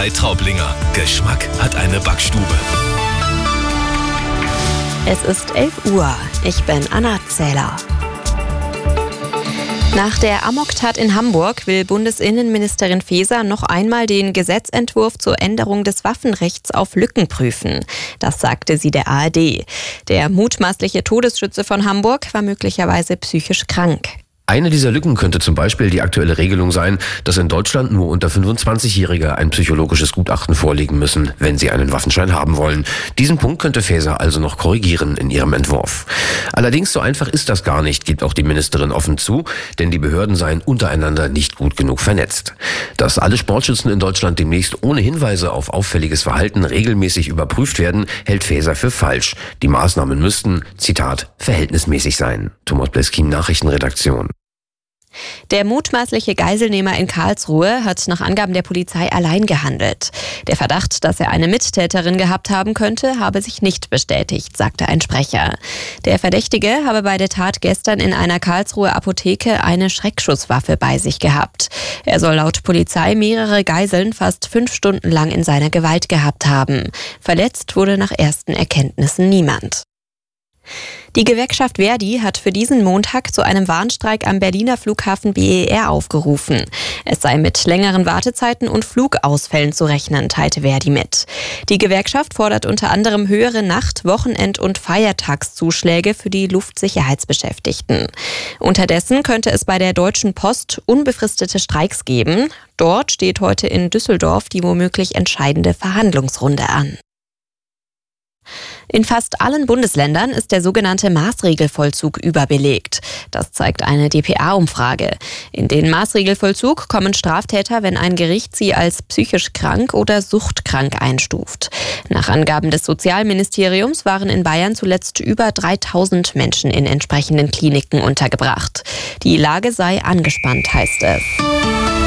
Bäckerei Traublinger. Geschmack hat eine Backstube. Es ist 11 Uhr. Ich bin Anna Zähler. Nach der Amoktat in Hamburg will Bundesinnenministerin Faeser noch einmal den Gesetzentwurf zur Änderung des Waffenrechts auf Lücken prüfen. Das sagte sie der ARD. Der mutmaßliche Todesschütze von Hamburg war möglicherweise psychisch krank. Eine dieser Lücken könnte zum Beispiel die aktuelle Regelung sein, dass in Deutschland nur unter 25-Jährige ein psychologisches Gutachten vorlegen müssen, wenn sie einen Waffenschein haben wollen. Diesen Punkt könnte Faeser also noch korrigieren in ihrem Entwurf. Allerdings so einfach ist das gar nicht, gibt auch die Ministerin offen zu, denn die Behörden seien untereinander nicht gut genug vernetzt. Dass alle Sportschützen in Deutschland demnächst ohne Hinweise auf auffälliges Verhalten regelmäßig überprüft werden, hält Faeser für falsch. Die Maßnahmen müssten, Zitat, verhältnismäßig sein. Thomas Bleskin, Nachrichtenredaktion. Der mutmaßliche Geiselnehmer in Karlsruhe hat nach Angaben der Polizei allein gehandelt. Der Verdacht, dass er eine Mittäterin gehabt haben könnte, habe sich nicht bestätigt, sagte ein Sprecher. Der Verdächtige habe bei der Tat gestern in einer Karlsruher Apotheke eine Schreckschusswaffe bei sich gehabt. Er soll laut Polizei mehrere Geiseln fast fünf Stunden lang in seiner Gewalt gehabt haben. Verletzt wurde nach ersten Erkenntnissen niemand. Die Gewerkschaft Verdi hat für diesen Montag zu einem Warnstreik am Berliner Flughafen BER aufgerufen. Es sei mit längeren Wartezeiten und Flugausfällen zu rechnen, teilte Verdi mit. Die Gewerkschaft fordert unter anderem höhere Nacht-, Wochenend- und Feiertagszuschläge für die Luftsicherheitsbeschäftigten. Unterdessen könnte es bei der Deutschen Post unbefristete Streiks geben. Dort steht heute in Düsseldorf die womöglich entscheidende Verhandlungsrunde an. In fast allen Bundesländern ist der sogenannte Maßregelvollzug überbelegt. Das zeigt eine dpa-Umfrage. In den Maßregelvollzug kommen Straftäter, wenn ein Gericht sie als psychisch krank oder suchtkrank einstuft. Nach Angaben des Sozialministeriums waren in Bayern zuletzt über 3000 Menschen in entsprechenden Kliniken untergebracht. Die Lage sei angespannt, heißt es.